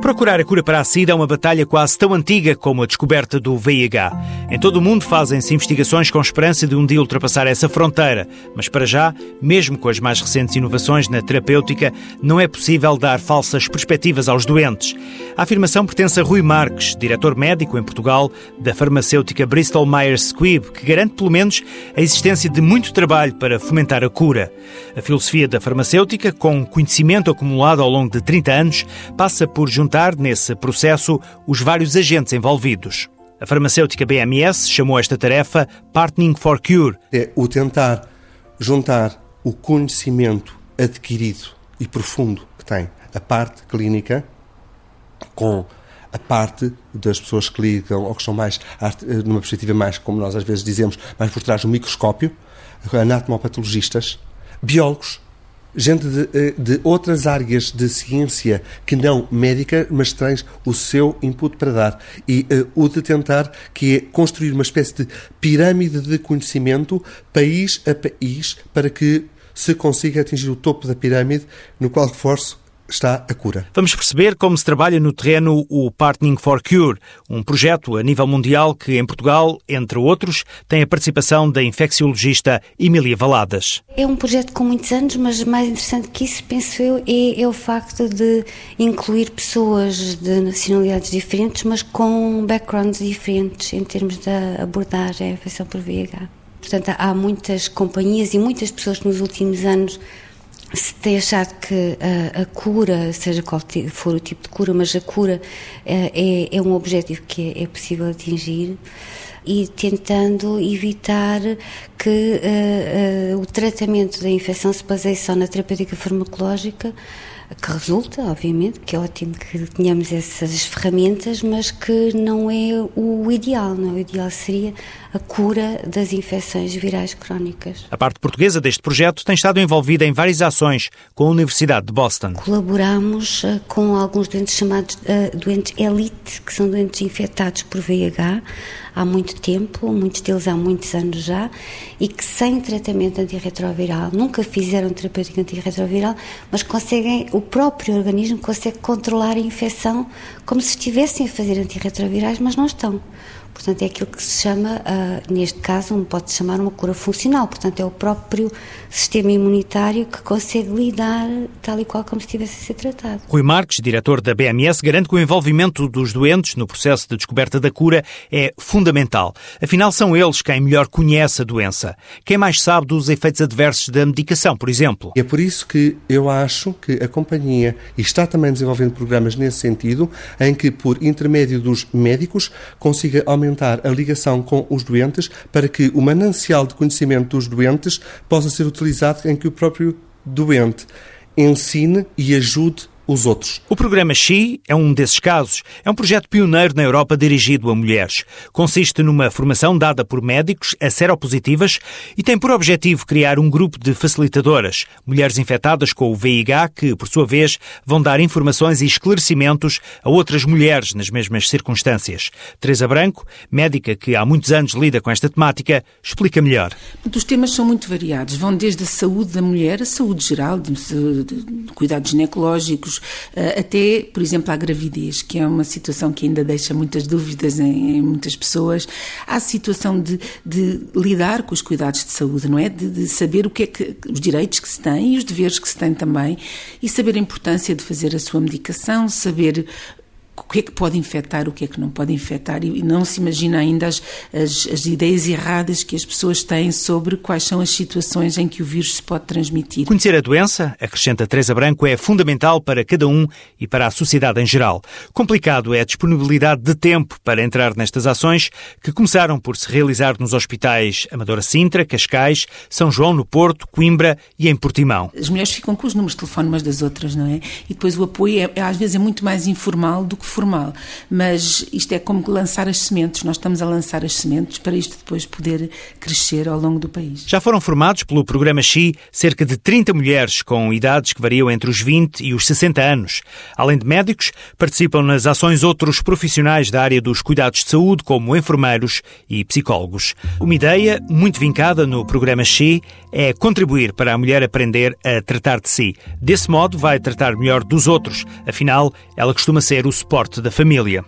Procurar a cura para a SIDA é uma batalha quase tão antiga como a descoberta do VIH. Em todo o mundo fazem-se investigações com esperança de um dia ultrapassar essa fronteira, mas para já, mesmo com as mais recentes inovações na terapêutica, não é possível dar falsas perspectivas aos doentes. A afirmação pertence a Rui Marques, diretor médico em Portugal da farmacêutica Bristol Myers Squibb, que garante pelo menos a existência de muito trabalho para fomentar a cura. A filosofia da farmacêutica, com conhecimento acumulado ao longo de 30 anos, passa por juntar nesse processo os vários agentes envolvidos. A farmacêutica BMS chamou esta tarefa Partnering for Cure. É o tentar juntar o conhecimento adquirido e profundo que tem a parte clínica com a parte das pessoas que ligam ou que estão mais, numa perspectiva mais, como nós às vezes dizemos, mais por trás do microscópio, anatomopatologistas, biólogos, gente de, eh, de, outras áreas de ciência que não médica, mas tens o seu input para dar. E uh, o de tentar, que é construir uma espécie de pirâmide de conhecimento, país a país, para que se consiga atingir o topo da pirâmide, no qual reforço está a cura. Vamos perceber como se trabalha no terreno o Partnering for Cure, um projeto a nível mundial que, em Portugal, entre outros, tem a participação da infecciologista Emília Valadas. É um projeto com muitos anos, mas mais interessante que isso, penso eu, é, é o facto de incluir pessoas de nacionalidades diferentes, mas com backgrounds diferentes em termos da abordagem à infecção por VIH. Portanto, há muitas companhias e muitas pessoas que nos últimos anos se achado que a, a, cura, seja qual for o tipo de cura, mas a cura é, é, é um objetivo que é, é, possível atingir e tentando evitar que uh, uh, o tratamento da infecção se baseie só na terapêutica farmacológica, que resulta, obviamente, que é ótimo que tenhamos essas ferramentas, mas que não é o ideal, não é? O ideal seria a cura das infecções virais crónicas. A parte portuguesa deste projeto tem estado envolvida em várias ações com a Universidade de Boston. Colaboramos uh, com alguns doentes chamados uh, doentes elite, que são doentes infectados por VIH há muito tempo, muitos deles há muitos anos já, e que sem tratamento antirretroviral, nunca fizeram terapêutica antirretroviral, mas conseguem, o próprio organismo consegue controlar a infecção como se estivessem a fazer antirretrovirais, mas não estão. Portanto, é aquilo que se chama, uh, neste caso, pode-se chamar uma cura funcional. Portanto, é o próprio sistema imunitário que consegue lidar tal e qual como se estivesse a ser tratado. Rui Marques, diretor da BMS, garante que o envolvimento dos doentes no processo de descoberta da cura é fundamental. Afinal, são eles quem melhor conhece a doença. Quem mais sabe dos efeitos adversos da medicação, por exemplo. É por isso que eu acho que a companhia está também desenvolvendo programas nesse sentido, em que, por intermédio dos médicos, consiga aumentar aumentar a ligação com os doentes para que o manancial de conhecimento dos doentes possa ser utilizado em que o próprio doente ensine e ajude os outros. O programa Xi é um desses casos. É um projeto pioneiro na Europa dirigido a mulheres. Consiste numa formação dada por médicos a seropositivas e tem por objetivo criar um grupo de facilitadoras, mulheres infectadas com o VIH, que, por sua vez, vão dar informações e esclarecimentos a outras mulheres nas mesmas circunstâncias. Teresa Branco, médica que há muitos anos lida com esta temática, explica melhor. Os temas são muito variados. Vão desde a saúde da mulher, a saúde geral, de, de, cuidados ginecológicos, eh, até, por exemplo, à gravidez, que é uma situação que ainda deixa muitas dúvidas em, em muitas pessoas. Há a situação de, de, lidar com os cuidados de saúde, não é? De, de, saber o que é que os direitos que se têm e os deveres que se têm também e saber a importância de fazer a sua medicação, saber o que é que pode infectar, o que é que não pode infectar, e não se imagina ainda as, as, as, ideias erradas que as pessoas têm sobre quais são as situações em que o vírus se pode transmitir. Conhecer a doença, acrescenta Teresa Branco, é fundamental para cada um e para a sociedade em geral. Complicado é a disponibilidade de tempo para entrar nestas ações, que começaram por se realizar nos hospitais Amadora Sintra, Cascais, São João no Porto, Coimbra e em Portimão. As mulheres ficam com os números de telefone umas das outras, não é? E depois o apoio é, às vezes é muito mais informal do que formal, mas isto é como lançar as sementes, nós estamos a lançar as sementes para isto depois poder crescer ao longo do país. Já foram formados pelo programa XI cerca de 30 mulheres com idades que variam entre os 20 e os 60 anos. Além de médicos, participam nas ações outros profissionais da área dos cuidados de saúde, como enfermeiros e psicólogos. Uma ideia muito vincada no programa XI é contribuir para a mulher aprender a tratar de si. Desse modo, vai tratar melhor dos outros. Afinal, ela costuma ser o suporte da família.